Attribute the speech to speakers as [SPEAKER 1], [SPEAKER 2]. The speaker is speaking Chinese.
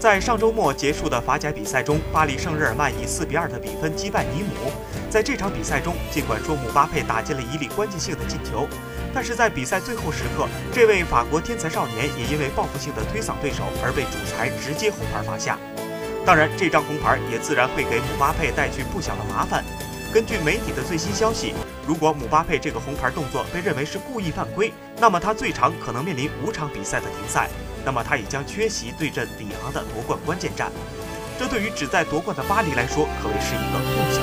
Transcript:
[SPEAKER 1] 在上周末结束的法甲比赛中，巴黎圣日耳曼以四比二的比分击败尼姆。在这场比赛中，尽管说姆巴佩打进了一粒关键性的进球，但是在比赛最后时刻，这位法国天才少年也因为报复性的推搡对手而被主裁直接红牌罚下。当然，这张红牌也自然会给姆巴佩带去不小的麻烦。根据媒体的最新消息，如果姆巴佩这个红牌动作被认为是故意犯规，那么他最长可能面临五场比赛的停赛。那么他也将缺席对阵里昂的夺冠关键战，这对于旨在夺冠的巴黎来说，可谓是一个不小。